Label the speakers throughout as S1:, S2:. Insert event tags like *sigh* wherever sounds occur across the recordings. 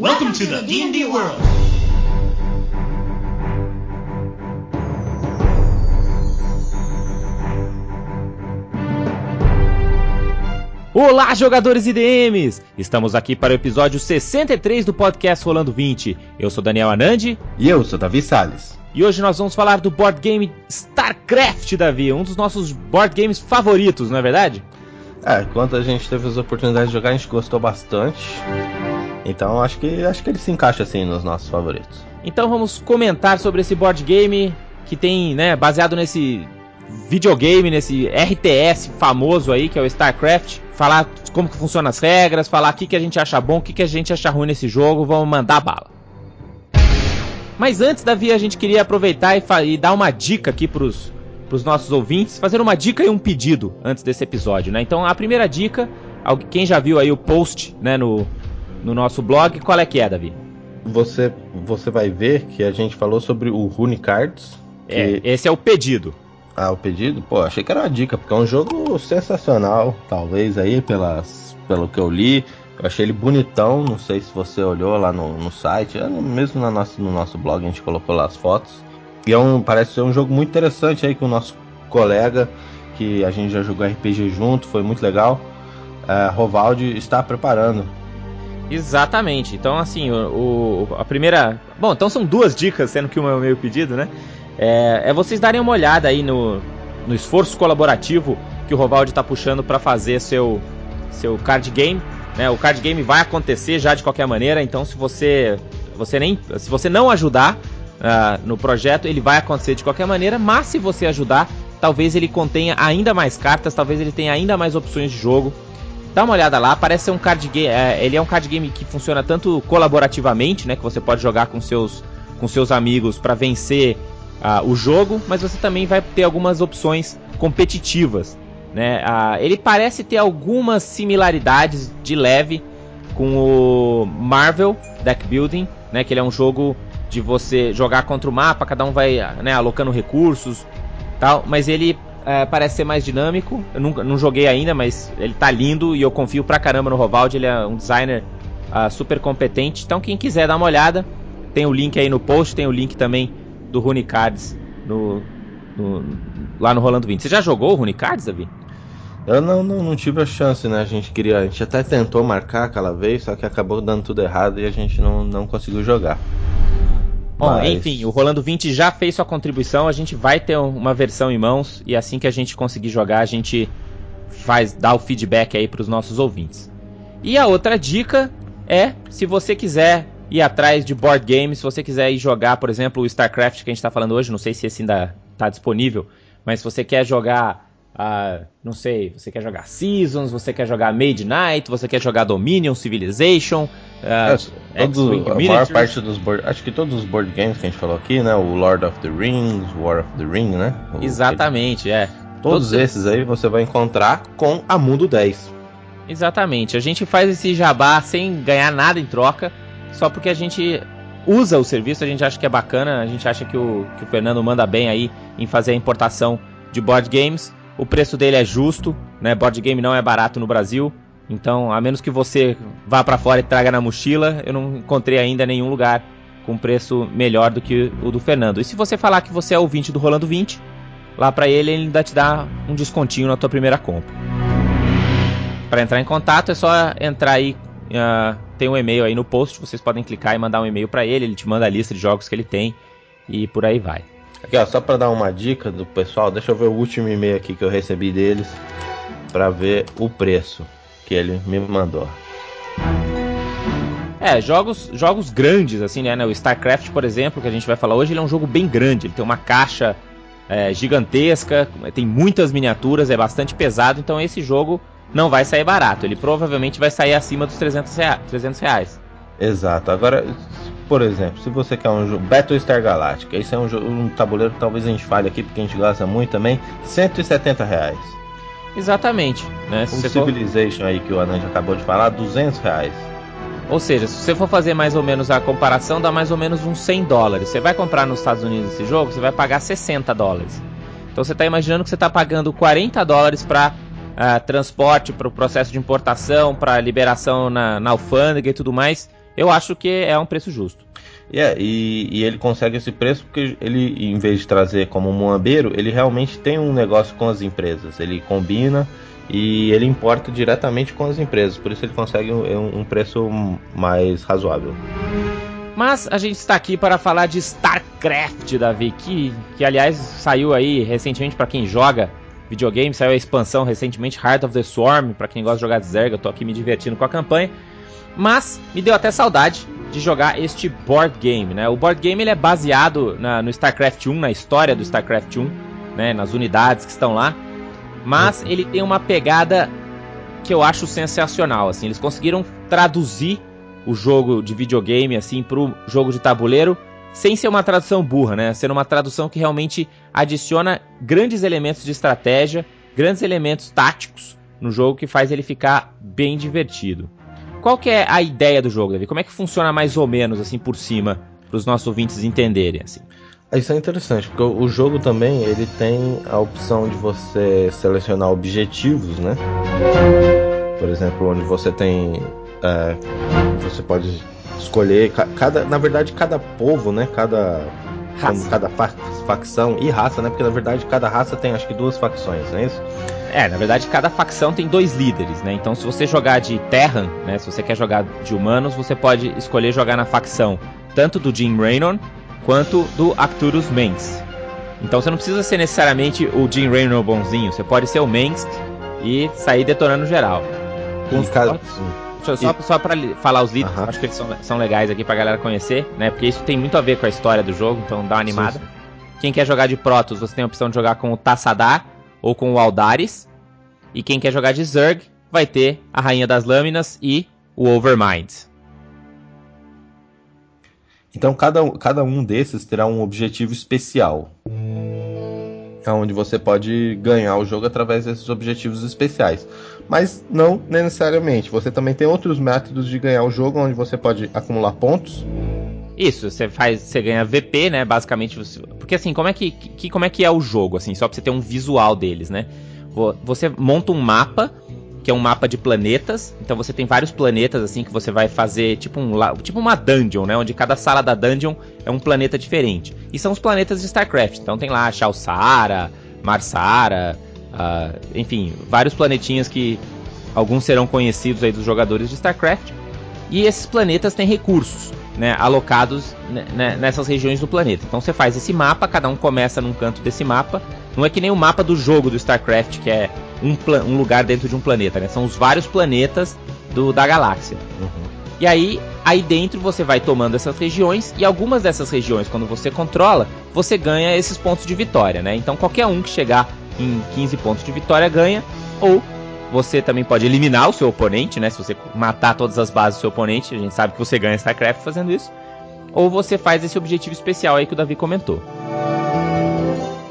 S1: Welcome to the D&D world.
S2: Olá, jogadores e DMs! Estamos aqui para o episódio 63 do podcast Rolando 20. Eu sou Daniel Anandi
S3: E eu sou Davi Salles.
S2: e hoje nós vamos falar do board game StarCraft, Davi, um dos nossos board games favoritos, não é verdade?
S3: É, quando a gente teve as oportunidades de jogar, a gente gostou bastante. Então acho que acho que ele se encaixa assim nos nossos favoritos.
S2: Então vamos comentar sobre esse board game que tem, né, baseado nesse videogame, nesse RTS famoso aí, que é o StarCraft. Falar como que funcionam as regras, falar o que, que a gente acha bom, o que, que a gente acha ruim nesse jogo, vamos mandar bala. Mas antes, Davi, a gente queria aproveitar e, e dar uma dica aqui pros, pros nossos ouvintes, fazer uma dica e um pedido antes desse episódio, né? Então a primeira dica, quem já viu aí o post, né, no, no nosso blog, qual é que é, Davi?
S3: Você você vai ver que a gente falou sobre o Rune Cards.
S2: É,
S3: que-
S2: esse é o pedido.
S3: Ah, o pedido? Pô, achei que era uma dica, porque é um jogo sensacional, talvez aí, pelas, pelo que eu li. Eu achei ele bonitão, não sei se você olhou lá no, no site, é, mesmo na nossa, no nosso blog a gente colocou lá as fotos. E é um, parece ser um jogo muito interessante aí com o nosso colega, que a gente já jogou RPG junto, foi muito legal. É, Rovaldi está preparando.
S2: Exatamente. Então, assim, o, o- a primeira. Bom, então são duas dicas, sendo que uma é o meu pedido, né? É, é vocês darem uma olhada aí no, no esforço colaborativo que o Rovaldi tá puxando para fazer seu, seu card game. Né? O card game vai acontecer já de qualquer maneira, então se você, você nem, se você não ajudar ah, no projeto, ele vai acontecer de qualquer maneira, mas se você ajudar, talvez ele contenha ainda mais cartas, talvez ele tenha ainda mais opções de jogo. Dá uma olhada lá, parece ser um card game. ele é um card game que funciona tanto colaborativamente, né? Que você pode jogar com seus, com seus amigos para vencer ah, o jogo, mas você também vai ter algumas opções competitivas. Né? Ah, ele parece ter algumas similaridades de leve com o Marvel Deck Building, né? Que ele é um jogo de você jogar contra o mapa, cada um vai né, alocando recursos, tal. Mas ele é, parece ser mais dinâmico. Eu nunca, não joguei ainda, mas ele tá lindo e eu confio pra caramba no Rovaldi. Ele é um designer ah, super competente. Então, quem quiser dar uma olhada, tem o link aí no post, tem o link também do Rune Cards no, no- lá no Rolando 20. Você já jogou o Rune Cards, Davi?
S3: Eu não, não, não tive a chance, né? A gente queria. A gente até tentou marcar aquela vez, só que acabou dando tudo errado e a gente não, não conseguiu jogar.
S2: Bom,
S3: Mas-
S2: enfim, o Rolando 20 já fez sua contribuição, a gente vai ter um- uma versão em mãos e assim que a gente conseguir jogar, a gente faz dar o feedback aí para os nossos ouvintes. E a outra dica é, se você quiser ir atrás de board games, se você quiser ir jogar, por exemplo, o StarCraft que a gente está falando hoje, não sei se esse ainda está disponível, mas se você quer jogar, ah, não sei, você quer jogar Seasons, você quer jogar Made Night, você quer jogar Dominion, Civilization, ah,
S3: É, todos,
S2: X-Wing
S3: a maior parte dos board, acho que todos os board games que a gente falou aqui, né? O Lord of the Rings, War of the Ring, né? O-
S2: Exatamente, é.
S3: Todos esses aí você vai encontrar com a Mundo 10.
S2: Exatamente. A gente faz esse jabá sem ganhar nada em troca, só porque a gente usa o serviço, a gente acha que é bacana, a gente acha que o, que o Fernando manda bem aí em fazer a importação de board games. O preço dele é justo, né? Board game não é barato no Brasil. Então, a menos que você vá pra fora e traga na mochila, eu não encontrei ainda nenhum lugar com preço melhor do que o do Fernando. E se você falar que você é ouvinte do Rolando 20, lá pra ele ele ainda te dá um descontinho na tua primeira compra. Para entrar em contato é só entrar aí, ah, tem um e-mail aí no post, vocês podem clicar e mandar um e-mail para ele, ele te manda a lista de jogos que ele tem e por aí vai.
S3: Aqui, ó, só pra dar uma dica do pessoal, deixa eu ver o último e-mail aqui que eu recebi deles pra ver o preço que ele me mandou.
S2: É, jogos, jogos grandes, assim, né? O StarCraft, por exemplo, que a gente vai falar hoje, ele é um jogo bem grande. Ele tem uma caixa é, gigantesca, tem muitas miniaturas, é bastante pesado. Então esse jogo não vai sair barato. Ele provavelmente vai sair acima dos 300 rea- 300 reais.
S3: Exato. Agora, por exemplo, se você quer um jogo Battlestar Galactica, esse é um, jogo, um tabuleiro que talvez a gente fale aqui porque a gente gosta muito também, 170 reais.
S2: Exatamente, né? Se
S3: Um
S2: você for-
S3: Civilization aí que o Anand acabou de falar, 200 reais.
S2: Ou seja, se você for fazer mais ou menos a comparação, dá mais ou menos uns 100 dólares. Você vai comprar nos Estados Unidos esse jogo, você vai pagar 60 dólares. Então você está imaginando que você está pagando 40 dólares para transporte, para o processo de importação, para liberação na, na alfândega e tudo mais. eu acho que é um preço justo.
S3: Yeah, e, e, ele consegue esse preço porque ele, em vez de trazer como moambeiro, ele realmente tem um negócio com as empresas. Ele combina e ele importa diretamente com as empresas. Por isso ele consegue um, um preço mais razoável.
S2: Mas a gente está aqui para falar de StarCraft, Davi, que, que aliás saiu aí recentemente para quem joga videogame, saiu a expansão recentemente Heart of the Swarm, para quem gosta de jogar Zerg, eu tô aqui me divertindo com a campanha. Mas me deu até saudade de jogar este board game, né? O board game ele é baseado na, no StarCraft 1, na história do StarCraft 1, né? Nas unidades que estão lá. Mas ele tem uma pegada que eu acho sensacional, assim. Eles conseguiram traduzir o jogo de videogame, assim, pro jogo de tabuleiro sem ser uma tradução burra, né? Sendo uma tradução que realmente adiciona grandes elementos de estratégia, grandes elementos táticos no jogo que faz ele ficar bem divertido. Qual que é a ideia do jogo, Davi? Como é que funciona mais ou menos assim por cima para os nossos ouvintes entenderem assim?
S3: Isso é interessante, porque o jogo também ele tem a opção de você selecionar objetivos, né? Por exemplo, onde você tem. É, você pode escolher. Cada, na verdade, cada povo, né? Cada. Cada facção e raça, né? Porque na verdade cada raça tem acho que duas facções, não é isso?
S2: É, na verdade, cada facção tem dois líderes, né? Então, se você jogar de Terran, né? Se você quer jogar de humanos, você pode escolher jogar na facção tanto do Jim Raynon quanto do Arcturus Mengs. Então, você não precisa ser necessariamente o Jim Raynon bonzinho. Você pode ser o Mengs e sair detonando geral. Com os cada... Só, só, só pra falar os líderes, uh -huh. acho que eles são, são legais aqui pra galera conhecer, né? Porque isso tem muito a ver com a história do jogo, então dá uma animada. Sim, sim. Quem quer jogar de Protoss, você tem a opção de jogar com o Tassadar, ou com o Aldaris. E quem quer jogar de Zerg vai ter a Rainha das Lâminas e o Overmind.
S3: Então cada, cada um desses terá um objetivo especial. É onde você pode ganhar o jogo através desses objetivos especiais. Mas não necessariamente. Você também tem outros métodos de ganhar o jogo, onde você pode acumular pontos
S2: isso, você faz, você ganha VP, né? Basicamente, você, porque assim, como é que, que, como é que é o jogo, assim, só pra você ter um visual deles, né? Você monta um mapa, que é um mapa de planetas. Então você tem vários planetas assim que você vai fazer tipo um tipo uma dungeon, né? Onde cada sala da dungeon é um planeta diferente. E são os planetas de StarCraft. Então tem lá Shalsara, Marsara, uh, enfim, vários planetinhas que alguns serão conhecidos aí dos jogadores de StarCraft. E esses planetas têm recursos né, alocados né, nessas regiões do planeta. Então você faz esse mapa, cada um começa num canto desse mapa. Não é que nem o mapa do jogo do StarCraft, que é um, um lugar dentro de um planeta, né? São os vários planetas do, da galáxia. Uhum. E aí, aí dentro você vai tomando essas regiões e algumas dessas regiões, quando você controla, você ganha esses pontos de vitória, né? Então qualquer um que chegar em 15 pontos de vitória ganha, ou você também pode eliminar o seu oponente, né? Se você matar todas as bases do seu oponente, a gente sabe que você ganha StarCraft fazendo isso. Ou você faz esse objetivo especial aí que o Davi comentou.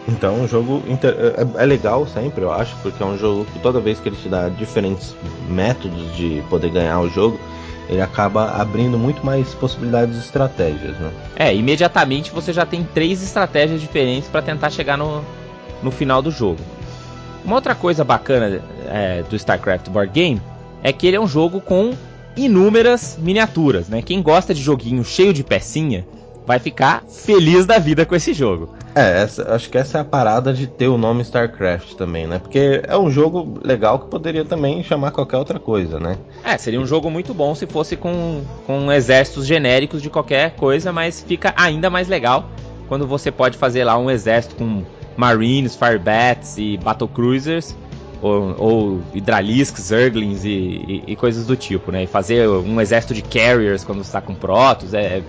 S3: Então, o jogo inter... é, é legal sempre, eu acho, porque é um jogo que toda vez que ele te dá diferentes métodos de poder ganhar o jogo, ele acaba abrindo muito mais possibilidades de estratégias, né?
S2: É, imediatamente você já tem três estratégias diferentes para tentar chegar no, no final do jogo. Uma outra coisa bacana é, do StarCraft Board Game é que ele é um jogo com inúmeras miniaturas, né? Quem gosta de joguinho cheio de pecinha vai ficar feliz da vida com esse jogo.
S3: É, essa, acho que essa é a parada de ter o nome StarCraft também, né? Porque é um jogo legal que poderia também chamar qualquer outra coisa, né?
S2: É, seria um jogo muito bom se fosse com, com exércitos genéricos de qualquer coisa, mas fica ainda mais legal quando você pode fazer lá um exército com Marines, Firebats e Battlecruisers, ou, ou Hydralisks, Zerglings e, e, e, coisas do tipo, né? E fazer um exército de Carriers quando está com Protoss, é,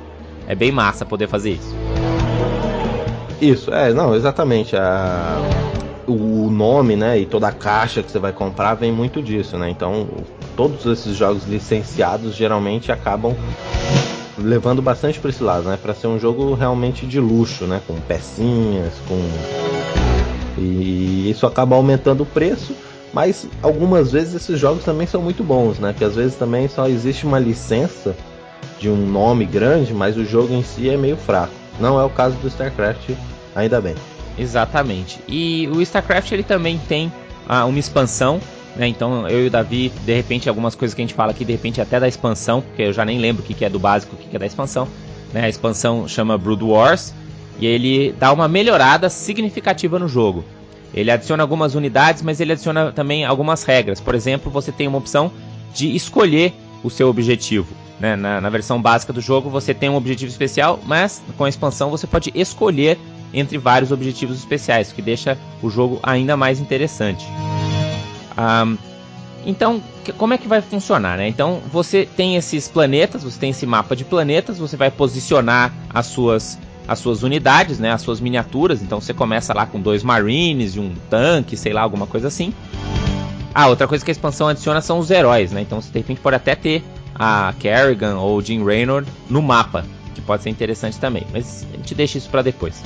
S2: é bem massa poder fazer isso.
S3: Isso, é, não, exatamente. A, o nome, né, e toda a caixa que você vai comprar vem muito disso, né? Então, todos esses jogos licenciados geralmente acabam levando bastante para esse lado, né? Para ser um jogo realmente de luxo, né? Com pecinhas, com e isso acaba aumentando o preço, mas algumas vezes esses jogos também são muito bons, né? Que às vezes também só existe uma licença de um nome grande, mas o jogo em si é meio fraco. Não é o caso do StarCraft, ainda bem.
S2: Exatamente. E o StarCraft ele também tem ah, uma expansão Né? Então eu e o Davi, de repente, algumas coisas que a gente fala aqui, de repente até da expansão, porque eu já nem lembro o que, é do básico, o que, que é da expansão. Né? A expansão chama Brood Wars e ele dá uma melhorada significativa no jogo. Ele adiciona algumas unidades, mas ele adiciona também algumas regras. Por exemplo, você tem uma opção de escolher o seu objetivo. Né? Na, na, versão básica do jogo você tem um objetivo especial, mas com a expansão você pode escolher entre vários objetivos especiais, o que deixa o jogo ainda mais interessante. Um, então, como é que vai funcionar? Né? Então, você tem esses planetas, você tem esse mapa de planetas, você vai posicionar as suas as suas unidades, né, as suas miniaturas. Então você começa lá com dois marines e um tanque, sei lá, alguma coisa assim. Ah, outra coisa que a expansão adiciona são os heróis, né? Então você de repente pode até ter a Kerrigan ou o Jim Raynor no mapa, que pode ser interessante também. Mas a gente deixa isso para depois.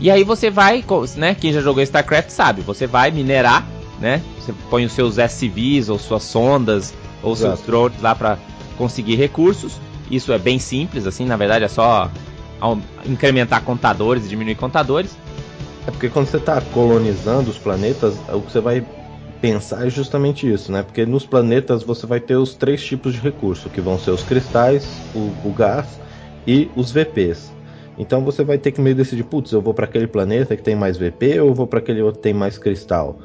S2: E aí você vai, né? Quem já jogou StarCraft sabe, você vai minerar, né? Você põe os seus SCVs ou suas sondas ou Exato. seus drones lá para conseguir recursos. Isso é bem simples, assim, na verdade é só incrementar contadores e diminuir contadores.
S3: É porque quando você está colonizando os planetas, o que você vai pensar é justamente isso, né? Porque nos planetas você vai ter os três tipos de recurso, que vão ser os cristais, o, o gás e os VPs. Então você vai ter que meio decidir, putz, eu vou para aquele planeta que tem mais VP ou eu vou para aquele outro que tem mais cristal.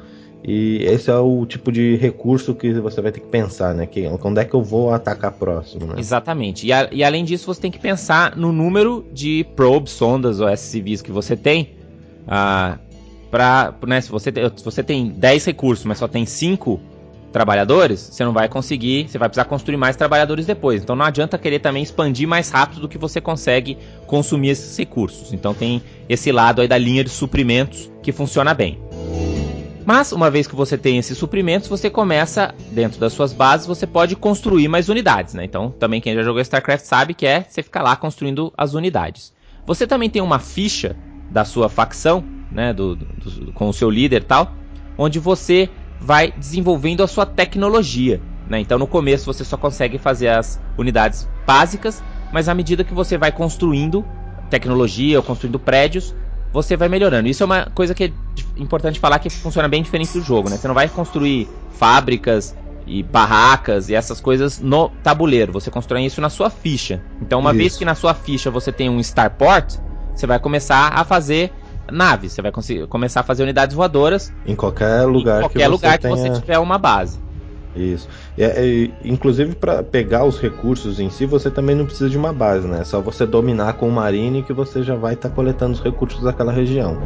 S3: E esse é o tipo de recurso que você vai ter que pensar, né? Que, onde é que eu vou atacar próximo, né?
S2: Exatamente. E, a, e além disso, você tem que pensar no número de probes, sondas ou SCVs que você tem. Ah, pra, né, se, você, se você tem 10 recursos, mas só tem 5 trabalhadores, você não vai conseguir, você vai precisar construir mais trabalhadores depois. Então não adianta querer também expandir mais rápido do que você consegue consumir esses recursos. Então tem esse lado aí da linha de suprimentos que funciona bem. Mas, uma vez que você tem esses suprimentos, você começa, dentro das suas bases, você pode construir mais unidades, né? Então, também quem já jogou StarCraft sabe que é você ficar lá construindo as unidades. Você também tem uma ficha da sua facção, né? Do, do, com o seu líder e tal, onde você vai desenvolvendo a sua tecnologia. Né? Então, no começo, você só consegue fazer as unidades básicas, mas à medida que você vai construindo tecnologia ou construindo prédios, você vai melhorando. Isso é uma coisa que é importante falar que funciona bem diferente do jogo, né? Você não vai construir fábricas e barracas e essas coisas no tabuleiro. Você constrói isso na sua ficha. Então, uma isso. vez que na sua ficha você tem um starport, você vai começar a fazer naves. Você vai começar a fazer unidades voadoras
S3: em qualquer lugar,
S2: em qualquer que, lugar você que você tiver uma base.
S3: Isso. E, e, inclusive, para pegar os recursos em si, você também não precisa de uma base, né? É só você dominar com o Marine que você já vai estar tá coletando os recursos daquela região.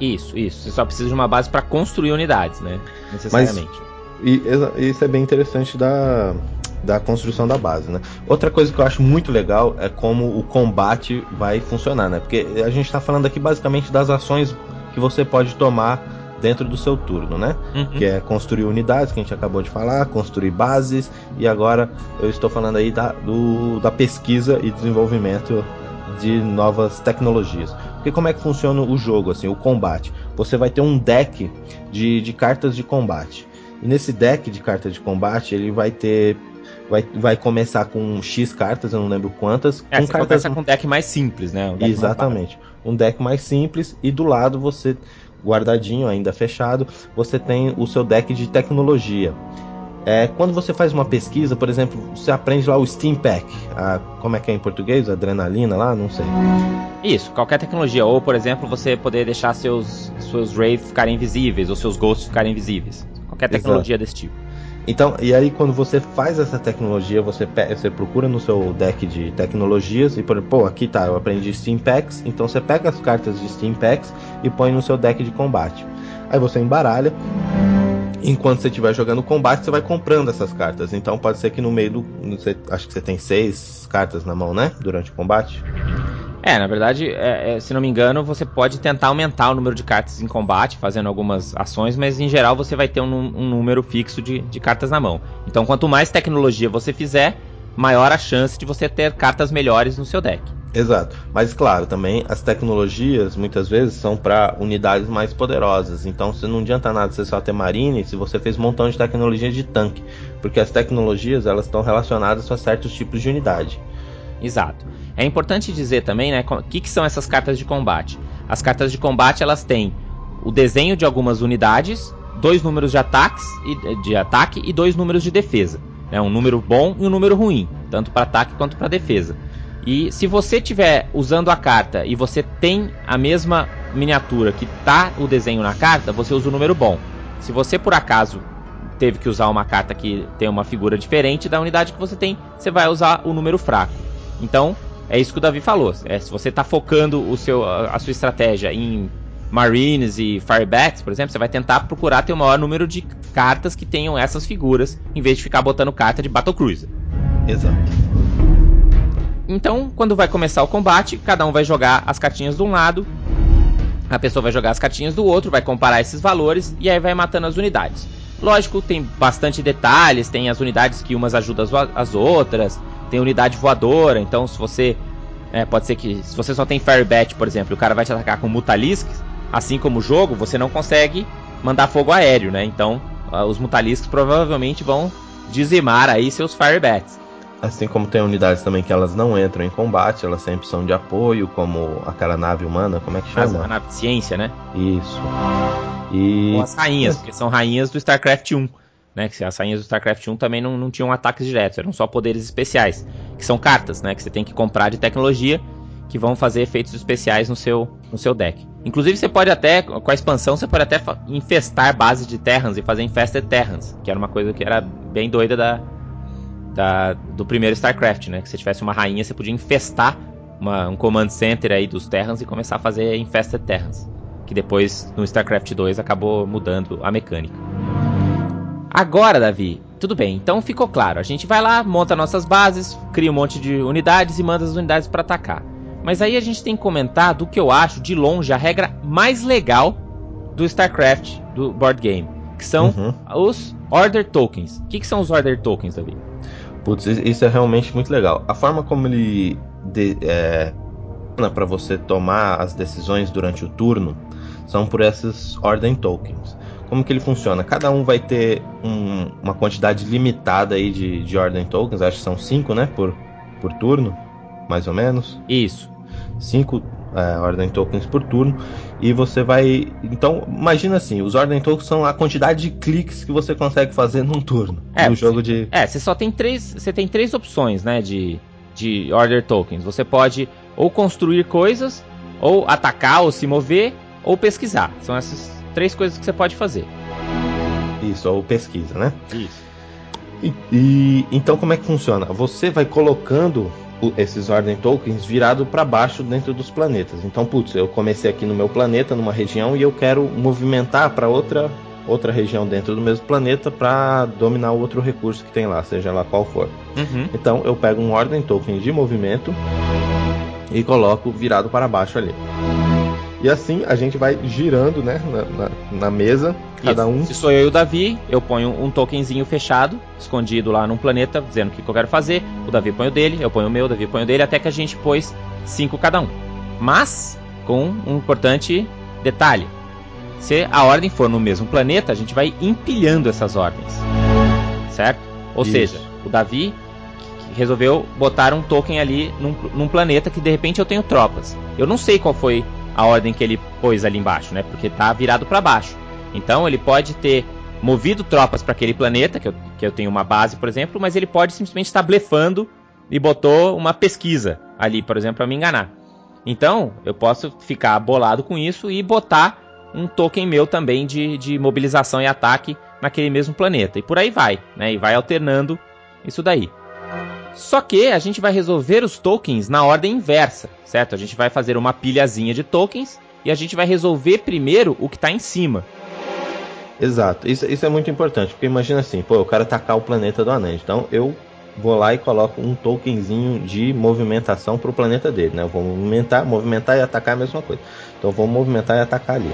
S2: Isso, isso. Você só precisa de uma base para construir unidades, né? Necessariamente.
S3: Mas, e, isso é bem interessante da, da construção da base, né? Outra coisa que eu acho muito legal é como o combate vai funcionar, né? Porque a gente está falando aqui basicamente das ações que você pode tomar dentro do seu turno, né? Uhum. Que é construir unidades, que a gente acabou de falar, construir bases, e agora eu estou falando aí da, do, da pesquisa e desenvolvimento de novas tecnologias. Porque como é que funciona o jogo, assim, o combate? Você vai ter um deck de, de cartas de combate. E nesse deck de cartas de combate, ele vai ter vai, vai começar com X cartas, eu não lembro quantas.
S2: É,
S3: com
S2: você cartas... começa com um deck mais simples, né? Um
S3: Exatamente. Um deck mais simples e do lado você guardadinho, ainda fechado, você tem o seu deck de tecnologia. É, quando você faz uma pesquisa, por exemplo, você aprende lá o Steam Pack, a, como é que é em português? Adrenalina lá? Não sei.
S2: Isso, qualquer tecnologia. Ou, por exemplo, você poder deixar seus, seus Wraiths ficarem invisíveis, ou seus Ghosts ficarem invisíveis. Qualquer tecnologia Exato. desse tipo.
S3: Então, e aí quando você faz essa tecnologia, você, você procura no seu deck de tecnologias e por pô, aqui tá, eu aprendi Steam Packs, então você pega as cartas de Steam Packs e põe no seu deck de combate. Aí você embaralha. Enquanto você estiver jogando combate, você vai comprando essas cartas. Então pode ser que no meio do. Você, acho que você tem seis cartas na mão, né? Durante o combate.
S2: É, na verdade, é, é, se não me engano, você pode tentar aumentar o número de cartas em combate, fazendo algumas ações, mas em geral você vai ter um, um número fixo de, de cartas na mão. Então, quanto mais tecnologia você fizer, maior a chance de você ter cartas melhores no seu deck.
S3: Exato. Mas claro, também as tecnologias muitas vezes são para unidades mais poderosas. Então, se não adianta nada você só ter marine se você fez um montão de tecnologia de tanque, porque as tecnologias elas estão relacionadas a certos tipos de unidade.
S2: Exato. É importante dizer também, né, o que, que são essas cartas de combate. As cartas de combate elas têm o desenho de algumas unidades, dois números de ataques e de ataque e dois números de defesa. Né? Um número bom e um número ruim, tanto para ataque quanto para defesa. E se você tiver usando a carta e você tem a mesma miniatura que tá o desenho na carta, você usa o número bom. Se você por acaso teve que usar uma carta que tem uma figura diferente da unidade que você tem, você vai usar o número fraco. Então, é isso que o Davi falou. É, se você está focando o seu, a sua estratégia em Marines e Firebacks, por exemplo, você vai tentar procurar ter o maior número de cartas que tenham essas figuras, em vez de ficar botando carta de Battle Cruiser.
S3: Exato.
S2: Então, quando vai começar o combate, cada um vai jogar as cartinhas de um lado, a pessoa vai jogar as cartinhas do outro, vai comparar esses valores e aí vai matando as unidades. Lógico, tem bastante detalhes, tem as unidades que umas ajudam as outras, tem unidade voadora, então se você. É, pode ser que. Se você só tem Firebat, por exemplo, o cara vai te atacar com Mutalisks, assim como o jogo, você não consegue mandar fogo aéreo, né? Então, os Mutalisks provavelmente vão dizimar aí seus Firebats.
S3: Assim como tem unidades também que elas não entram em combate, elas sempre são de apoio, como aquela nave humana, como é que chama?
S2: A nave de ciência, né?
S3: Isso. E...
S2: Ou as rainhas, porque são rainhas do StarCraft 1. Né, que as rainhas do StarCraft 1 também não, não tinham ataques diretos, eram só poderes especiais, que são cartas, né, que você tem que comprar de tecnologia que vão fazer efeitos especiais no seu, no seu deck. Inclusive você pode até, com a expansão, você pode até infestar bases de Terrans e fazer Infested Terrans, que era uma coisa que era bem doida da, da, do primeiro StarCraft, né? Que se tivesse uma rainha, você podia infestar uma, um command center aí dos Terrans e começar a fazer Infested Terrans. Que depois, no StarCraft 2, acabou mudando a mecânica. Agora, Davi, tudo bem, então ficou claro. A gente vai lá, monta nossas bases, cria um monte de unidades e manda as unidades para atacar. Mas aí a gente tem que comentar do que eu acho, de longe, a regra mais legal do StarCraft, do board game, que são uhum. os Order Tokens. O que, que são os Order Tokens, Davi?
S3: Putz, isso é realmente muito legal. A forma como ele é, para você tomar as decisões durante o turno são por esses ordem tokens. Como que ele funciona? Cada um vai ter um, uma quantidade limitada aí de, de ordem tokens, acho que são cinco, né, por, por turno, mais ou menos.
S2: Isso.
S3: Cinco é, ordem tokens por turno e você vai então imagina assim os ordem tokens são a quantidade de cliques que você consegue fazer num turno
S2: é,
S3: no jogo de
S2: é você só tem três você tem três opções né de de order tokens você pode ou construir coisas ou atacar ou se mover ou pesquisar são essas três coisas que você pode fazer
S3: isso ou pesquisa né
S2: isso
S3: e, e então como é que funciona você vai colocando esses ordem tokens virado para baixo dentro dos planetas. Então, putz, eu comecei aqui no meu planeta, numa região, e eu quero movimentar para outra outra região dentro do mesmo planeta para dominar o outro recurso que tem lá, seja lá qual for.
S2: Uhum.
S3: Então, eu pego um ordem token de movimento e coloco virado para baixo ali. E assim a gente vai girando, né, na, na, na mesa, cada Isso. um.
S2: Se sou eu e o Davi, eu ponho um tokenzinho fechado, escondido lá num planeta, dizendo o que eu quero fazer. O Davi põe o dele, eu ponho o meu, o Davi põe o dele, até que a gente pôs cinco cada um. Mas, com um importante detalhe: se a ordem for no mesmo planeta, a gente vai empilhando essas ordens. Certo? Ou Isso. seja, o Davi resolveu botar um token ali num, num planeta que de repente eu tenho tropas. Eu não sei qual foi a ordem que ele pôs ali embaixo, né? Porque tá virado para baixo. Então ele pode ter movido tropas para aquele planeta, que eu, que eu tenho uma base, por exemplo, mas ele pode simplesmente estar blefando e botou uma pesquisa ali, por exemplo, para me enganar. Então eu posso ficar bolado com isso e botar um token meu também de, de mobilização e ataque naquele mesmo planeta. E por aí vai, né? E vai alternando isso daí. Só que a gente vai resolver os tokens na ordem inversa, certo? A gente vai fazer uma pilhazinha de tokens e a gente vai resolver primeiro o que está em cima.
S3: Exato, isso, isso é muito importante, porque imagina assim, pô, eu quero atacar o planeta do Anand, então eu vou lá e coloco um tokenzinho de movimentação para o planeta dele, né? Eu vou movimentar, movimentar e atacar é a mesma coisa. Então eu vou movimentar e atacar ali.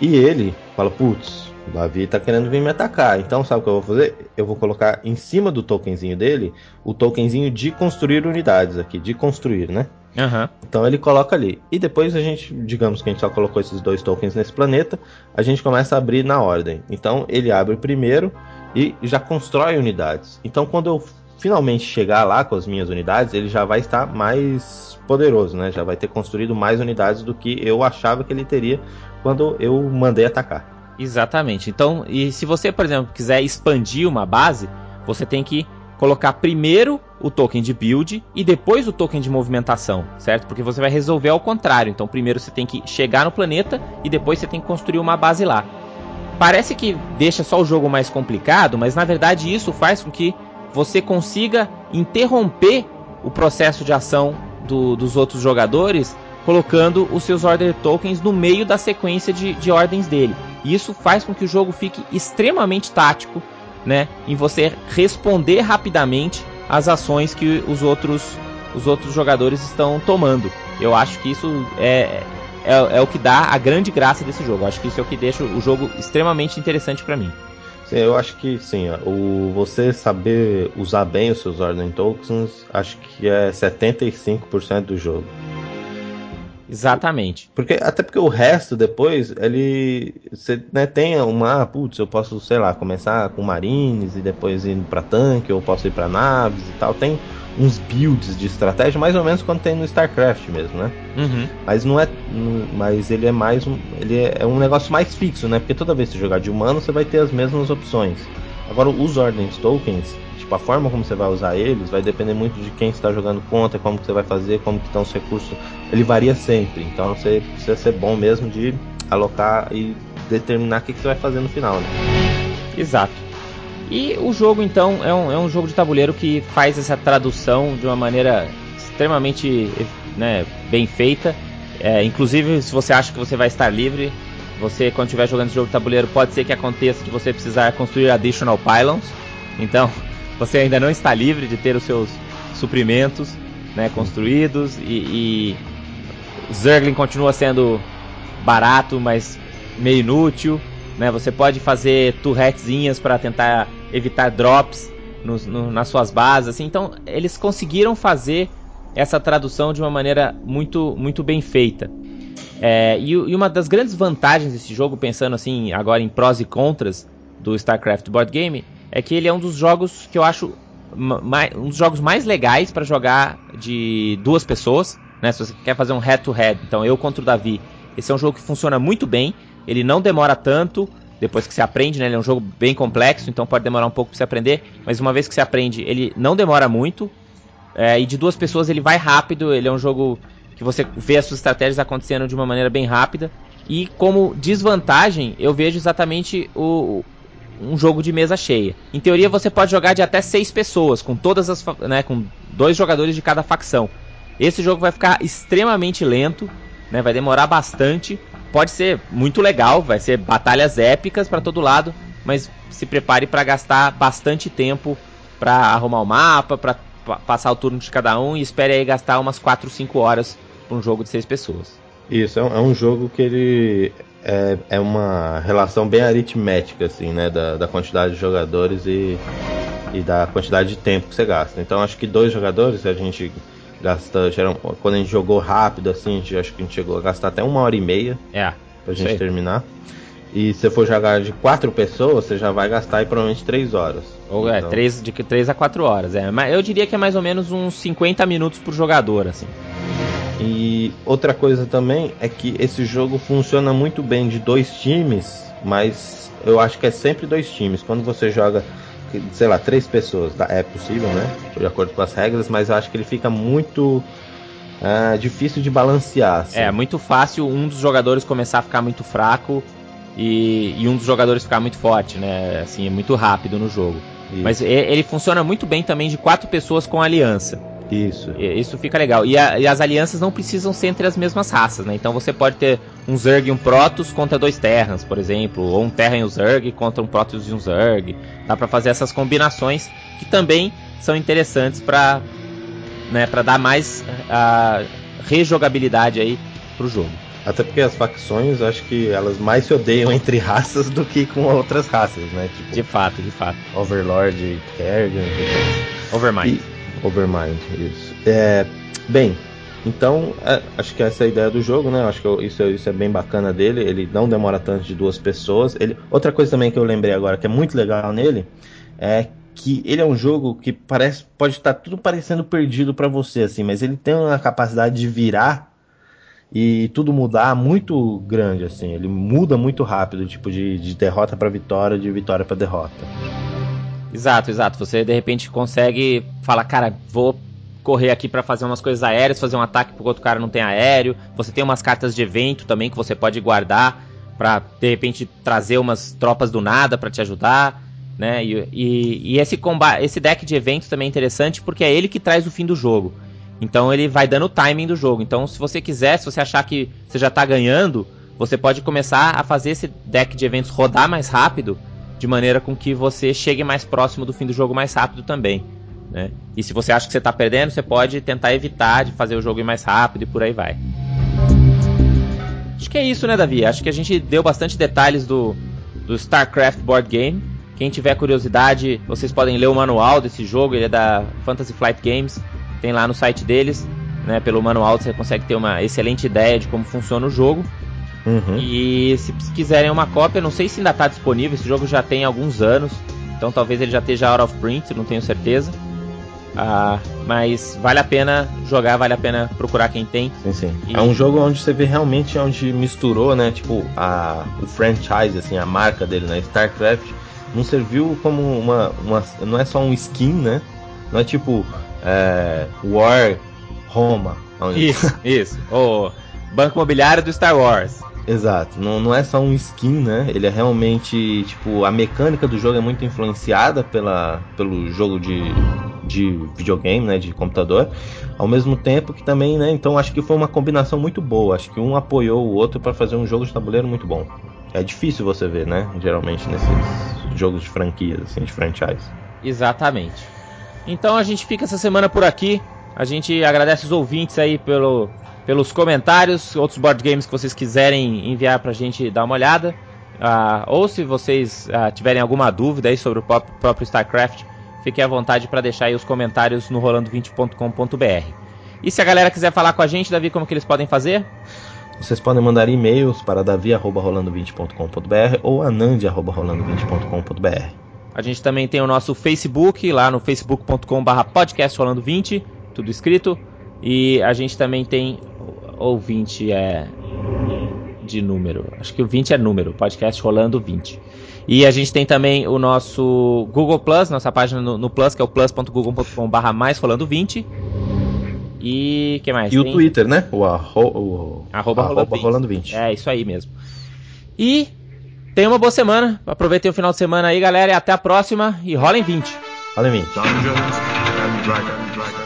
S3: E ele fala, putz, o Davi tá querendo vir me atacar. Então, sabe o que eu vou fazer? Eu vou colocar em cima do tokenzinho dele o tokenzinho de construir unidades aqui, de construir, né?
S2: Uhum.
S3: Então ele coloca ali. E depois a gente, digamos que a gente só colocou esses dois tokens nesse planeta, a gente começa a abrir na ordem. Então ele abre primeiro e já constrói unidades. Então quando eu finalmente chegar lá com as minhas unidades, ele já vai estar mais poderoso, né? Já vai ter construído mais unidades do que eu achava que ele teria quando eu mandei atacar.
S2: Exatamente. Então, e se você, por exemplo, quiser expandir uma base, você tem que colocar primeiro o token de build e depois o token de movimentação, certo? Porque você vai resolver ao contrário. Então, primeiro você tem que chegar no planeta e depois você tem que construir uma base lá. Parece que deixa só o jogo mais complicado, mas na verdade isso faz com que você consiga interromper o processo de ação do, dos outros jogadores colocando os seus order tokens no meio da sequência de, de ordens dele. E isso faz com que o jogo fique extremamente tático, né, em você responder rapidamente às ações que os outros os outros jogadores estão tomando. Eu acho que isso é, é, é o que dá a grande graça desse jogo. Eu acho que isso é o que deixa o jogo extremamente interessante para mim.
S3: Sim, eu acho que sim, o você saber usar bem os seus ordem tokens, acho que é 75% do jogo.
S2: Exatamente.
S3: Porque, até porque o resto depois, ele. Você né, tem uma. Ah, putz, eu posso, sei lá, começar com marines e depois ir para tanque, ou posso ir para naves e tal. Tem uns builds de estratégia, mais ou menos quando tem no StarCraft mesmo, né?
S2: Uhum.
S3: Mas não é. Mas ele é mais um. Ele é, é um negócio mais fixo, né? Porque toda vez que você jogar de humano, você vai ter as mesmas opções. Agora, os Ordens Tokens, a forma como você vai usar eles vai depender muito de quem está jogando contra, como que você vai fazer, como que estão os recursos. Ele varia sempre, então você precisa ser bom mesmo de alocar e determinar o que, que você vai fazer no final, né?
S2: Exato. E o jogo, então, é um, é um jogo de tabuleiro que faz essa tradução de uma maneira extremamente né, bem feita. É, inclusive, se você acha que você vai estar livre, você, quando estiver jogando esse jogo de tabuleiro, pode ser que aconteça de você precisar construir additional pylons. Então, você ainda não está livre de ter os seus suprimentos né, construídos e, e Zerglin continua sendo barato, mas meio inútil. Né? Você pode fazer turretzinhas para tentar evitar drops no, no, nas suas bases. Assim. Então, eles conseguiram fazer essa tradução de uma maneira muito, muito bem feita. É, e, e, uma das grandes vantagens desse jogo, pensando assim agora em prós e contras do StarCraft Board Game, é que ele é um dos jogos que eu acho um dos jogos mais legais para jogar de duas pessoas, né? Se você quer fazer um head-to-head, -head, então eu contra o Davi, esse é um jogo que funciona muito bem. Ele não demora tanto depois que você aprende, né? Ele é um jogo bem complexo, então pode demorar um pouco para você aprender, mas uma vez que você aprende, ele não demora muito. É, e de duas pessoas ele vai rápido. Ele é um jogo que você vê as suas estratégias acontecendo de uma maneira bem rápida. E como desvantagem, eu vejo exatamente o, um jogo de mesa cheia. Em teoria, você pode jogar de até seis pessoas, com todas as, né, com dois jogadores de cada facção. Esse jogo vai ficar extremamente lento, né, vai demorar bastante. Pode ser muito legal, vai ser batalhas épicas para todo lado, mas se prepare para gastar bastante tempo para arrumar o mapa, para passar o turno de cada um e espere aí gastar umas 4, 5 horas para um jogo de seis pessoas.
S3: Isso, é um, é um jogo que ele é, é uma relação bem aritmética, assim, né? Da, da quantidade de jogadores e, e da quantidade de tempo que você gasta. Então acho que dois jogadores a gente gasta. Geral, quando a gente jogou rápido, assim, gente, acho que a gente chegou a gastar até uma hora e meia
S2: é,
S3: pra gente sei. terminar. E se for jogar de quatro pessoas, você já vai gastar aí provavelmente três horas.
S2: Ou é, então... é, três, de três a quatro horas. É. Mas eu diria que é mais ou menos uns 50 minutos por jogador, assim.
S3: E outra coisa também é que esse jogo funciona muito bem de dois times, mas eu acho que é sempre dois times. Quando você joga, sei lá, três pessoas, é possível, né? De acordo com as regras, mas eu acho que ele fica muito é, difícil de balancear.
S2: Assim. É muito fácil um dos jogadores começar a ficar muito fraco e, e um dos jogadores ficar muito forte, né? Assim, é muito rápido no jogo. Isso. Mas ele funciona muito bem também de quatro pessoas com aliança.
S3: Isso.
S2: Isso fica legal. E, a, e, as alianças não precisam ser entre as mesmas raças, né? Então você pode ter um Zerg e um Protoss contra dois Terrans, por exemplo, ou um Terran e um Zerg contra um Protoss e um Zerg. Dá para fazer essas combinações que também são interessantes para né, para dar mais a rejogabilidade aí pro jogo.
S3: Até porque as facções, acho que elas mais se odeiam *laughs* entre raças do que com outras raças, né?
S2: Tipo, de fato, de fato.
S3: Overlord e Kerrigan.
S2: Overmind.
S3: E, Overmind, isso. É, bem, então é, acho que essa é a ideia do jogo, né? Acho que isso, isso é bem bacana dele. Ele não demora tanto de duas pessoas. Ele, outra coisa também que eu lembrei agora que é muito legal nele é que ele é um jogo que parece pode estar tudo parecendo perdido para você assim, mas ele tem uma capacidade de virar e tudo mudar muito grande, assim. Ele muda muito rápido, tipo, de, de derrota para vitória, de vitória para derrota.
S2: Exato, exato. Você de repente consegue falar, cara, vou correr aqui para fazer umas coisas aéreas, fazer um ataque porque outro cara não tem aéreo. Você tem umas cartas de evento também que você pode guardar para de repente trazer umas tropas do nada para te ajudar, né? E, e, e esse combate, esse deck de eventos também é interessante porque é ele que traz o fim do jogo. Então ele vai dando o timing do jogo. Então se você quiser, se você achar que você já está ganhando, você pode começar a fazer esse deck de eventos rodar mais rápido, de maneira com que você chegue mais próximo do fim do jogo mais rápido também. Né? E se você acha que você está perdendo, você pode tentar evitar de fazer o jogo ir mais rápido e por aí vai. Acho que é isso, né, Davi? Acho que a gente deu bastante detalhes do, do StarCraft Board Game. Quem tiver curiosidade, vocês podem ler o manual desse jogo, ele é da Fantasy Flight Games tem lá no site deles, né? Pelo manual você consegue ter uma excelente ideia de como funciona o jogo. Uhum. E se quiserem uma cópia, não sei se ainda está disponível, esse jogo já tem alguns anos, então talvez ele já esteja out of print, não tenho certeza. Ah, mas vale a pena jogar, vale a pena procurar quem tem.
S3: Sim, sim. E... É um jogo onde você vê realmente onde misturou, né? Tipo, a, o franchise, assim, a marca dele, né? StarCraft não serviu como uma, uma. Não é só um skin, né? Não é tipo, é, War Roma.
S2: Isso, isso. O Banco Imobiliário do Star Wars.
S3: Exato, não, não é só um skin, né? Ele é realmente, tipo, a mecânica do jogo é muito influenciada pela, pelo jogo de, de videogame, né? De computador. Ao mesmo tempo que também, né? Então acho que foi uma combinação muito boa. Acho que um apoiou o outro para fazer um jogo de tabuleiro muito bom. É difícil você ver, né? Geralmente nesses jogos de franquias, assim, de franchise.
S2: Exatamente. Então a gente fica essa semana por aqui. A gente agradece os ouvintes aí pelo, pelos comentários, outros board games que vocês quiserem enviar pra gente dar uma olhada. Uh, ou se vocês uh, tiverem alguma dúvida aí sobre o próprio StarCraft, fiquem à vontade para deixar aí os comentários no rolando20.com.br. E se a galera quiser falar com a gente, Davi, como que eles podem fazer?
S3: Vocês podem mandar e-mails para davi.rolando20.com.br ou anand.rolando20.com.br.
S2: A gente também tem o nosso Facebook, lá no facebook.com.br podcast rolando 20, tudo escrito. E a gente também tem. Ou 20 é. De número. Acho que o 20 é número, podcast rolando 20. E a gente tem também o nosso Google Plus, nossa página no, no Plus, que é o plus.google.com.br mais rolando 20. E que mais?
S3: E tem? o Twitter, né? O, arro, o
S2: arroba, arroba rolando, rolando 20. É, isso aí mesmo. E Tenha uma boa semana. Aproveitem o final de semana aí, galera. E até a próxima. E rolem 20.
S3: Rolem 20. Dungeons and Dragons.